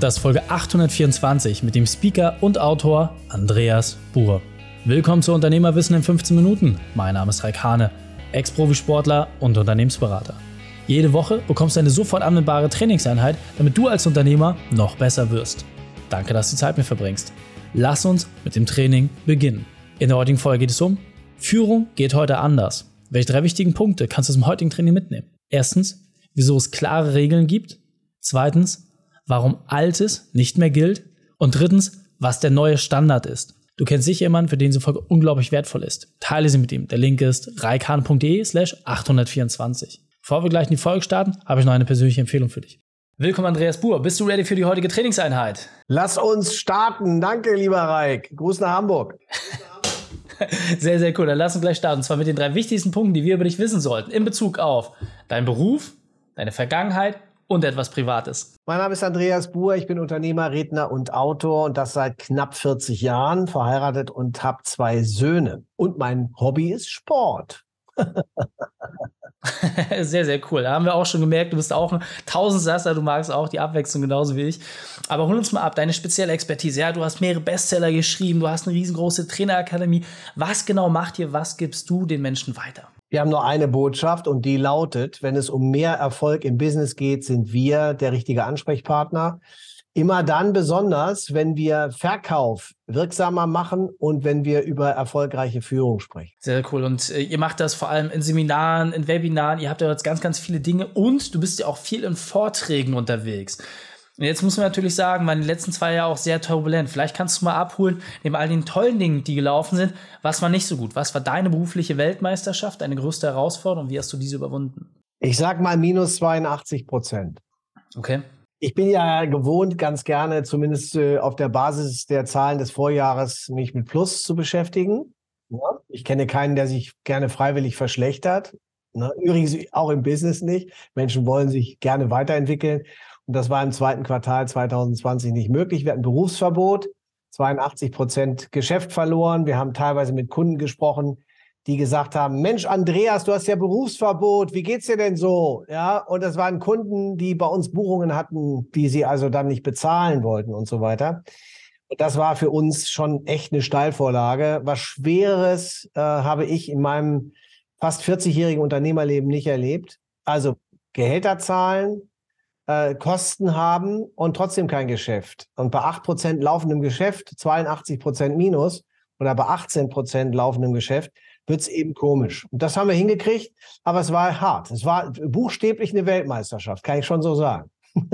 Das ist Folge 824 mit dem Speaker und Autor Andreas Buhr. Willkommen zu Unternehmerwissen in 15 Minuten. Mein Name ist Raik Hane, Ex-Profisportler und Unternehmensberater. Jede Woche bekommst du eine sofort anwendbare Trainingseinheit, damit du als Unternehmer noch besser wirst. Danke, dass du Zeit mit verbringst. Lass uns mit dem Training beginnen. In der heutigen Folge geht es um Führung geht heute anders. Welche drei wichtigen Punkte kannst du zum heutigen Training mitnehmen? Erstens, wieso es klare Regeln gibt. Zweitens, warum Altes nicht mehr gilt und drittens, was der neue Standard ist. Du kennst sicher jemanden, für den diese Folge unglaublich wertvoll ist. Teile sie mit ihm. Der Link ist reikan.de slash 824. Bevor wir gleich in die Folge starten, habe ich noch eine persönliche Empfehlung für dich. Willkommen, Andreas Buhr. Bist du ready für die heutige Trainingseinheit? Lass uns starten. Danke, lieber Reik. Gruß nach Hamburg. Sehr, sehr cool. Dann lass uns gleich starten. Und zwar mit den drei wichtigsten Punkten, die wir über dich wissen sollten. In Bezug auf deinen Beruf, deine Vergangenheit und etwas Privates. Mein Name ist Andreas Buhr, ich bin Unternehmer, Redner und Autor und das seit knapp 40 Jahren, verheiratet und habe zwei Söhne. Und mein Hobby ist Sport. sehr, sehr cool. Da haben wir auch schon gemerkt, du bist auch ein Tausendsasser, du magst auch die Abwechslung genauso wie ich. Aber hol uns mal ab, deine spezielle Expertise. Ja, du hast mehrere Bestseller geschrieben, du hast eine riesengroße Trainerakademie. Was genau macht ihr, was gibst du den Menschen weiter? Wir haben nur eine Botschaft und die lautet, wenn es um mehr Erfolg im Business geht, sind wir der richtige Ansprechpartner. Immer dann besonders, wenn wir Verkauf wirksamer machen und wenn wir über erfolgreiche Führung sprechen. Sehr cool. Und äh, ihr macht das vor allem in Seminaren, in Webinaren. Ihr habt ja jetzt ganz, ganz viele Dinge und du bist ja auch viel in Vorträgen unterwegs. Und jetzt muss man natürlich sagen, waren die letzten zwei Jahre auch sehr turbulent. Vielleicht kannst du mal abholen, neben all den tollen Dingen, die gelaufen sind, was war nicht so gut? Was war deine berufliche Weltmeisterschaft, deine größte Herausforderung? Wie hast du diese überwunden? Ich sag mal minus 82 Prozent. Okay. Ich bin ja gewohnt, ganz gerne, zumindest äh, auf der Basis der Zahlen des Vorjahres, mich mit Plus zu beschäftigen. Ja, ich kenne keinen, der sich gerne freiwillig verschlechtert. Ne? Übrigens auch im Business nicht. Menschen wollen sich gerne weiterentwickeln. Das war im zweiten Quartal 2020 nicht möglich. Wir hatten Berufsverbot, 82 Prozent Geschäft verloren. Wir haben teilweise mit Kunden gesprochen, die gesagt haben, Mensch, Andreas, du hast ja Berufsverbot, wie geht's dir denn so? Ja, und das waren Kunden, die bei uns Buchungen hatten, die sie also dann nicht bezahlen wollten und so weiter. Und das war für uns schon echt eine Steilvorlage. Was Schweres äh, habe ich in meinem fast 40-jährigen Unternehmerleben nicht erlebt. Also Gehälter zahlen, äh, Kosten haben und trotzdem kein Geschäft. Und bei 8% laufendem Geschäft, 82% Minus oder bei 18% laufendem Geschäft, wird es eben komisch. Und das haben wir hingekriegt, aber es war hart. Es war buchstäblich eine Weltmeisterschaft, kann ich schon so sagen.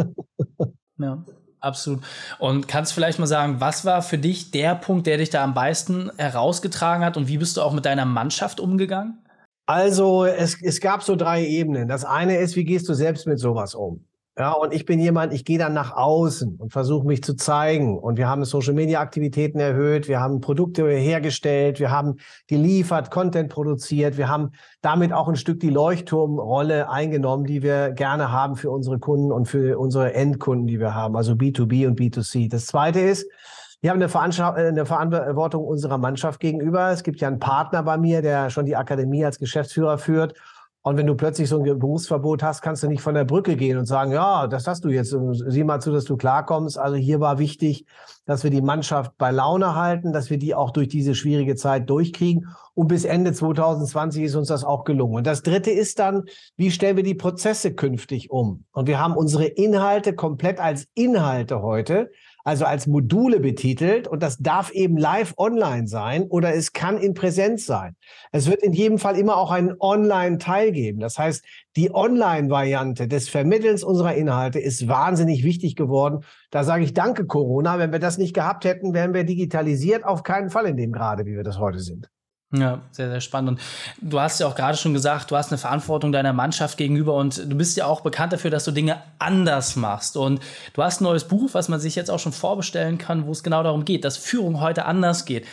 ja. Absolut. Und kannst vielleicht mal sagen, was war für dich der Punkt, der dich da am meisten herausgetragen hat und wie bist du auch mit deiner Mannschaft umgegangen? Also es, es gab so drei Ebenen. Das eine ist, wie gehst du selbst mit sowas um? Ja, und ich bin jemand, ich gehe dann nach außen und versuche mich zu zeigen. Und wir haben Social-Media-Aktivitäten erhöht, wir haben Produkte hergestellt, wir haben geliefert, Content produziert, wir haben damit auch ein Stück die Leuchtturmrolle eingenommen, die wir gerne haben für unsere Kunden und für unsere Endkunden, die wir haben, also B2B und B2C. Das Zweite ist, wir haben eine, eine Verantwortung unserer Mannschaft gegenüber. Es gibt ja einen Partner bei mir, der schon die Akademie als Geschäftsführer führt. Und wenn du plötzlich so ein Berufsverbot hast, kannst du nicht von der Brücke gehen und sagen, ja, das hast du jetzt. Sieh mal zu, dass du klarkommst. Also hier war wichtig, dass wir die Mannschaft bei Laune halten, dass wir die auch durch diese schwierige Zeit durchkriegen. Und bis Ende 2020 ist uns das auch gelungen. Und das Dritte ist dann, wie stellen wir die Prozesse künftig um? Und wir haben unsere Inhalte komplett als Inhalte heute also als Module betitelt und das darf eben live online sein oder es kann in Präsenz sein. Es wird in jedem Fall immer auch einen Online-Teil geben. Das heißt, die Online-Variante des Vermittelns unserer Inhalte ist wahnsinnig wichtig geworden. Da sage ich danke Corona. Wenn wir das nicht gehabt hätten, wären wir digitalisiert auf keinen Fall in dem Grade, wie wir das heute sind. Ja, sehr, sehr spannend. Und du hast ja auch gerade schon gesagt, du hast eine Verantwortung deiner Mannschaft gegenüber und du bist ja auch bekannt dafür, dass du Dinge anders machst. Und du hast ein neues Buch, was man sich jetzt auch schon vorbestellen kann, wo es genau darum geht, dass Führung heute anders geht.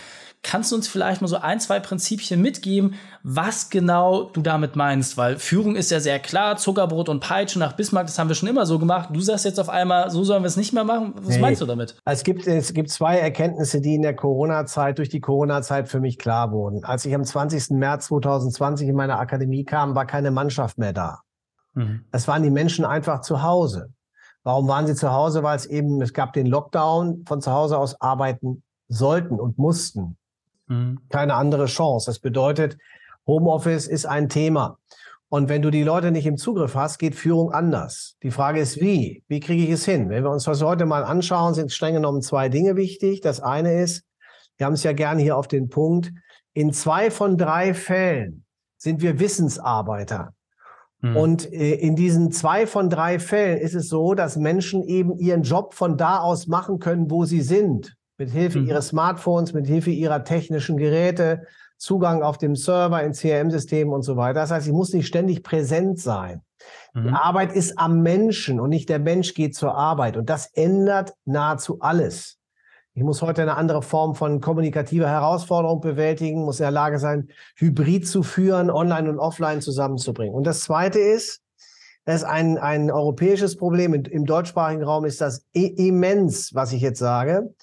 Kannst du uns vielleicht mal so ein, zwei Prinzipien mitgeben, was genau du damit meinst? Weil Führung ist ja sehr klar, Zuckerbrot und Peitsche nach Bismarck, das haben wir schon immer so gemacht. Du sagst jetzt auf einmal, so sollen wir es nicht mehr machen. Was nee. meinst du damit? Es gibt, es gibt zwei Erkenntnisse, die in der Corona-Zeit, durch die Corona-Zeit für mich klar wurden. Als ich am 20. März 2020 in meine Akademie kam, war keine Mannschaft mehr da. Mhm. Es waren die Menschen einfach zu Hause. Warum waren sie zu Hause? Weil es eben, es gab den Lockdown, von zu Hause aus arbeiten sollten und mussten. Mhm. Keine andere Chance. Das bedeutet, Homeoffice ist ein Thema. Und wenn du die Leute nicht im Zugriff hast, geht Führung anders. Die Frage ist, wie? Wie kriege ich es hin? Wenn wir uns das heute mal anschauen, sind streng genommen zwei Dinge wichtig. Das eine ist, wir haben es ja gerne hier auf den Punkt, in zwei von drei Fällen sind wir Wissensarbeiter. Mhm. Und äh, in diesen zwei von drei Fällen ist es so, dass Menschen eben ihren Job von da aus machen können, wo sie sind. Mit Hilfe mhm. ihres Smartphones, mit Hilfe ihrer technischen Geräte, Zugang auf dem Server, in CRM-Systemen und so weiter. Das heißt, ich muss nicht ständig präsent sein. Mhm. Die Arbeit ist am Menschen und nicht der Mensch geht zur Arbeit. Und das ändert nahezu alles. Ich muss heute eine andere Form von kommunikativer Herausforderung bewältigen, muss in der Lage sein, Hybrid zu führen, online und offline zusammenzubringen. Und das Zweite ist, das ist ein, ein europäisches Problem. Im deutschsprachigen Raum ist das immens, was ich jetzt sage.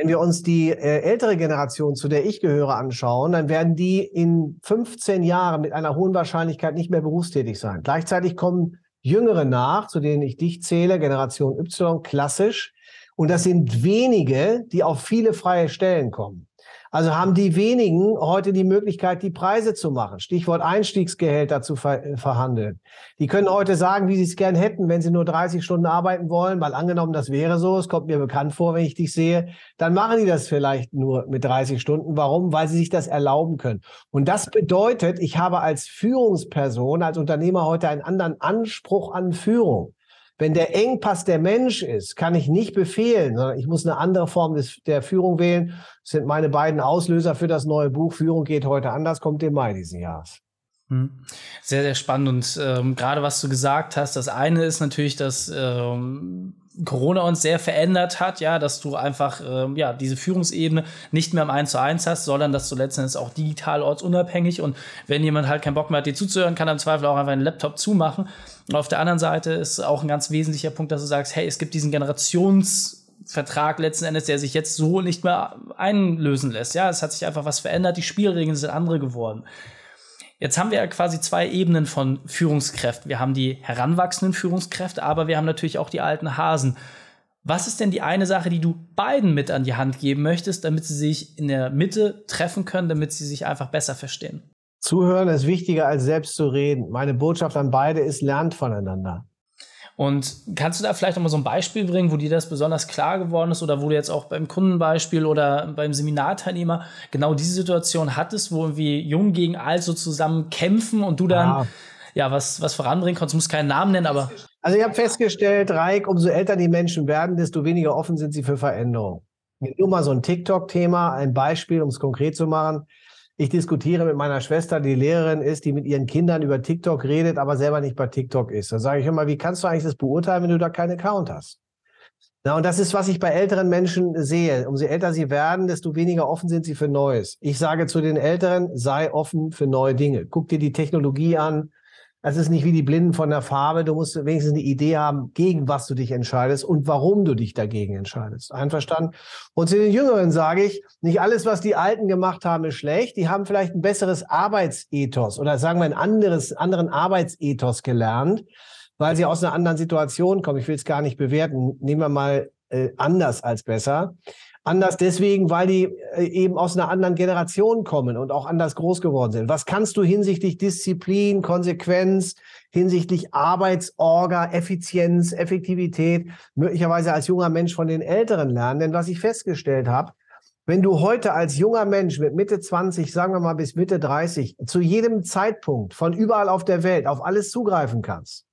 Wenn wir uns die äh, ältere Generation, zu der ich gehöre, anschauen, dann werden die in 15 Jahren mit einer hohen Wahrscheinlichkeit nicht mehr berufstätig sein. Gleichzeitig kommen Jüngere nach, zu denen ich dich zähle, Generation Y, klassisch. Und das sind wenige, die auf viele freie Stellen kommen. Also haben die wenigen heute die Möglichkeit, die Preise zu machen. Stichwort Einstiegsgehälter zu ver äh, verhandeln. Die können heute sagen, wie sie es gern hätten, wenn sie nur 30 Stunden arbeiten wollen, weil angenommen, das wäre so, es kommt mir bekannt vor, wenn ich dich sehe, dann machen die das vielleicht nur mit 30 Stunden. Warum? Weil sie sich das erlauben können. Und das bedeutet, ich habe als Führungsperson, als Unternehmer heute einen anderen Anspruch an Führung. Wenn der Engpass der Mensch ist, kann ich nicht befehlen, sondern ich muss eine andere Form des, der Führung wählen. Das sind meine beiden Auslöser für das neue Buch. Führung geht heute anders, kommt im Mai diesen Jahres. Hm. Sehr, sehr spannend. Und ähm, gerade was du gesagt hast, das eine ist natürlich, dass ähm, Corona uns sehr verändert hat, ja, dass du einfach ähm, ja diese Führungsebene nicht mehr im 1 zu 1 hast, sondern dass du letztendlich auch digital ortsunabhängig und wenn jemand halt keinen Bock mehr hat, dir zuzuhören, kann er im Zweifel auch einfach einen Laptop zumachen. Und auf der anderen Seite ist auch ein ganz wesentlicher Punkt, dass du sagst, hey, es gibt diesen Generationsvertrag letzten Endes, der sich jetzt so nicht mehr einlösen lässt. Ja, es hat sich einfach was verändert, die Spielregeln sind andere geworden. Jetzt haben wir ja quasi zwei Ebenen von Führungskräften. Wir haben die heranwachsenden Führungskräfte, aber wir haben natürlich auch die alten Hasen. Was ist denn die eine Sache, die du beiden mit an die Hand geben möchtest, damit sie sich in der Mitte treffen können, damit sie sich einfach besser verstehen? Zuhören ist wichtiger als selbst zu reden. Meine Botschaft an beide ist, lernt voneinander. Und kannst du da vielleicht noch mal so ein Beispiel bringen, wo dir das besonders klar geworden ist oder wo du jetzt auch beim Kundenbeispiel oder beim Seminarteilnehmer genau diese Situation hattest, wo wir jung gegen alt so zusammen kämpfen und du dann ah. ja was, was voranbringen konntest? Du musst keinen Namen nennen, aber. Also ich habe festgestellt, Reik, umso älter die Menschen werden, desto weniger offen sind sie für Veränderung. Nur mal so ein TikTok-Thema, ein Beispiel, um es konkret zu machen. Ich diskutiere mit meiner Schwester, die Lehrerin ist, die mit ihren Kindern über TikTok redet, aber selber nicht bei TikTok ist. Da sage ich immer, wie kannst du eigentlich das beurteilen, wenn du da keinen Account hast? Na, und das ist, was ich bei älteren Menschen sehe. Umso älter sie werden, desto weniger offen sind sie für Neues. Ich sage zu den Älteren, sei offen für neue Dinge. Guck dir die Technologie an, es ist nicht wie die Blinden von der Farbe. Du musst wenigstens eine Idee haben, gegen was du dich entscheidest und warum du dich dagegen entscheidest. Einverstanden? Und zu den Jüngeren sage ich, nicht alles, was die Alten gemacht haben, ist schlecht. Die haben vielleicht ein besseres Arbeitsethos oder sagen wir ein anderes, anderen Arbeitsethos gelernt, weil sie aus einer anderen Situation kommen. Ich will es gar nicht bewerten. Nehmen wir mal äh, anders als besser. Anders deswegen, weil die äh, eben aus einer anderen Generation kommen und auch anders groß geworden sind. Was kannst du hinsichtlich Disziplin, Konsequenz, hinsichtlich Arbeitsorga, Effizienz, Effektivität möglicherweise als junger Mensch von den Älteren lernen? Denn was ich festgestellt habe, wenn du heute als junger Mensch mit Mitte 20, sagen wir mal bis Mitte 30, zu jedem Zeitpunkt von überall auf der Welt auf alles zugreifen kannst,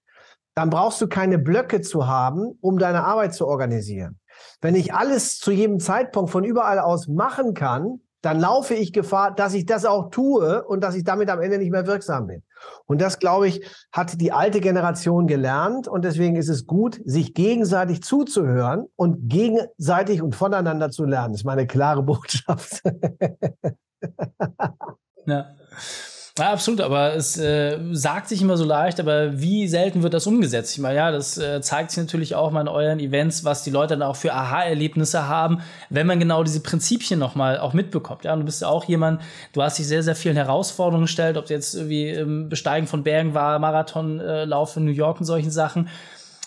dann brauchst du keine Blöcke zu haben, um deine Arbeit zu organisieren. Wenn ich alles zu jedem Zeitpunkt von überall aus machen kann, dann laufe ich Gefahr, dass ich das auch tue und dass ich damit am Ende nicht mehr wirksam bin. Und das, glaube ich, hat die alte Generation gelernt. Und deswegen ist es gut, sich gegenseitig zuzuhören und gegenseitig und voneinander zu lernen. Das ist meine klare Botschaft. ja. Ja, absolut, aber es äh, sagt sich immer so leicht, aber wie selten wird das umgesetzt? Ich meine, ja, das äh, zeigt sich natürlich auch mal in euren Events, was die Leute dann auch für Aha-Erlebnisse haben, wenn man genau diese Prinzipien nochmal auch mitbekommt. Ja, und du bist ja auch jemand, du hast dich sehr, sehr vielen Herausforderungen gestellt, ob du jetzt irgendwie im Besteigen von Bergen war, Marathonlauf äh, in New York und solchen Sachen.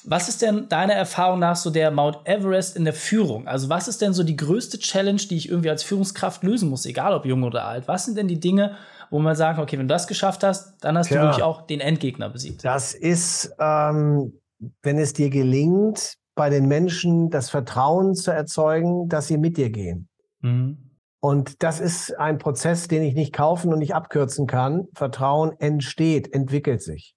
was ist denn deiner Erfahrung nach so der Mount Everest in der Führung? Also was ist denn so die größte Challenge, die ich irgendwie als Führungskraft lösen muss, egal ob jung oder alt? Was sind denn die Dinge, wo man sagt, okay, wenn du das geschafft hast, dann hast ja, du wirklich auch den Endgegner besiegt? Das ist, ähm, wenn es dir gelingt, bei den Menschen das Vertrauen zu erzeugen, dass sie mit dir gehen. Mhm. Und das ist ein Prozess, den ich nicht kaufen und nicht abkürzen kann. Vertrauen entsteht, entwickelt sich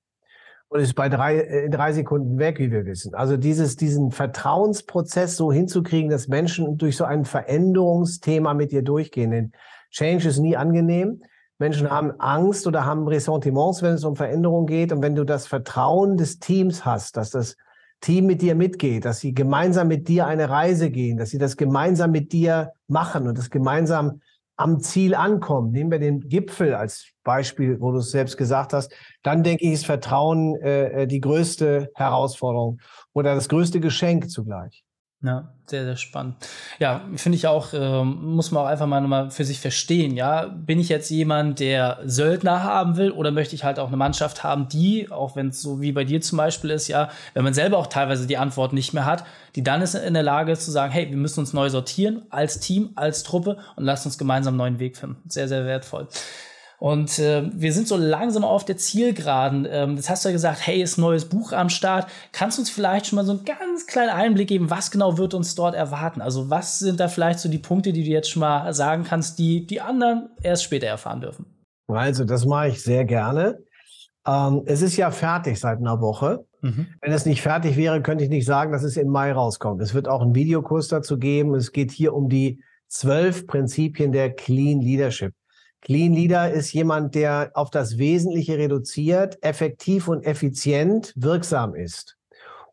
und ist bei drei, äh, in drei Sekunden weg, wie wir wissen. Also dieses, diesen Vertrauensprozess so hinzukriegen, dass Menschen durch so ein Veränderungsthema mit dir durchgehen. Denn Change ist nie angenehm. Menschen haben Angst oder haben Ressentiments, wenn es um Veränderung geht. Und wenn du das Vertrauen des Teams hast, dass das Team mit dir mitgeht, dass sie gemeinsam mit dir eine Reise gehen, dass sie das gemeinsam mit dir machen und das gemeinsam am Ziel ankommen, nehmen wir den Gipfel als Beispiel, wo du es selbst gesagt hast, dann denke ich, ist Vertrauen äh, äh die größte Herausforderung oder das größte Geschenk zugleich. Ja, sehr, sehr spannend. Ja, finde ich auch, ähm, muss man auch einfach mal nochmal für sich verstehen, ja. Bin ich jetzt jemand, der Söldner haben will oder möchte ich halt auch eine Mannschaft haben, die, auch wenn es so wie bei dir zum Beispiel ist, ja, wenn man selber auch teilweise die Antwort nicht mehr hat, die dann ist in der Lage zu sagen, hey, wir müssen uns neu sortieren als Team, als Truppe und lasst uns gemeinsam einen neuen Weg finden. Sehr, sehr wertvoll. Und äh, wir sind so langsam auf der Zielgeraden. Ähm, jetzt hast du ja gesagt, hey, ist ein neues Buch am Start. Kannst du uns vielleicht schon mal so einen ganz kleinen Einblick geben, was genau wird uns dort erwarten? Also was sind da vielleicht so die Punkte, die du jetzt schon mal sagen kannst, die die anderen erst später erfahren dürfen? Also das mache ich sehr gerne. Ähm, es ist ja fertig seit einer Woche. Mhm. Wenn es nicht fertig wäre, könnte ich nicht sagen, dass es im Mai rauskommt. Es wird auch einen Videokurs dazu geben. Es geht hier um die zwölf Prinzipien der Clean Leadership. Clean Leader ist jemand, der auf das Wesentliche reduziert, effektiv und effizient wirksam ist.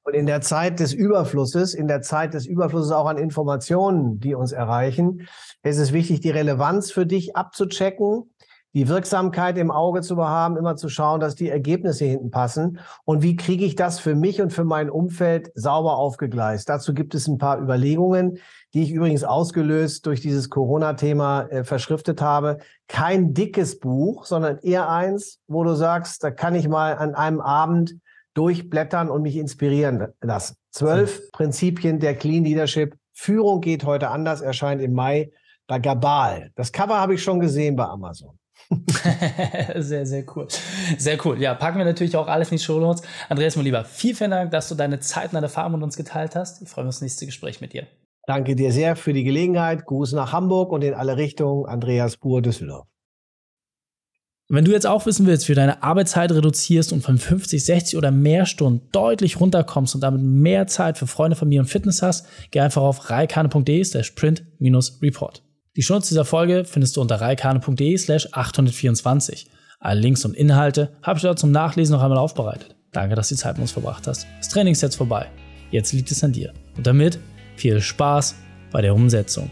Und in der Zeit des Überflusses, in der Zeit des Überflusses auch an Informationen, die uns erreichen, ist es wichtig, die Relevanz für dich abzuchecken, die Wirksamkeit im Auge zu haben, immer zu schauen, dass die Ergebnisse hinten passen. Und wie kriege ich das für mich und für mein Umfeld sauber aufgegleist? Dazu gibt es ein paar Überlegungen, die ich übrigens ausgelöst durch dieses Corona-Thema äh, verschriftet habe. Kein dickes Buch, sondern eher eins, wo du sagst, da kann ich mal an einem Abend durchblättern und mich inspirieren lassen. Zwölf mhm. Prinzipien der Clean Leadership. Führung geht heute anders, erscheint im Mai bei Gabal. Das Cover habe ich schon gesehen bei Amazon. sehr, sehr cool. Sehr cool. Ja, packen wir natürlich auch alles in die Show Notes. Andreas, mein Lieber, vielen, vielen Dank, dass du deine Zeit und deine Erfahrung mit uns geteilt hast. Ich freue mich auf das nächste Gespräch mit dir. Danke dir sehr für die Gelegenheit. Gruß nach Hamburg und in alle Richtungen. Andreas Buhr, Düsseldorf. wenn du jetzt auch wissen willst, wie du deine Arbeitszeit reduzierst und von 50, 60 oder mehr Stunden deutlich runterkommst und damit mehr Zeit für Freunde, Familie und Fitness hast, geh einfach auf reikane.de slash print-report. Die Shownotes dieser Folge findest du unter reikane.de slash 824. Alle Links und Inhalte habe ich dort zum Nachlesen noch einmal aufbereitet. Danke, dass du die Zeit mit uns verbracht hast. Das Training ist jetzt vorbei. Jetzt liegt es an dir. Und damit viel Spaß bei der Umsetzung.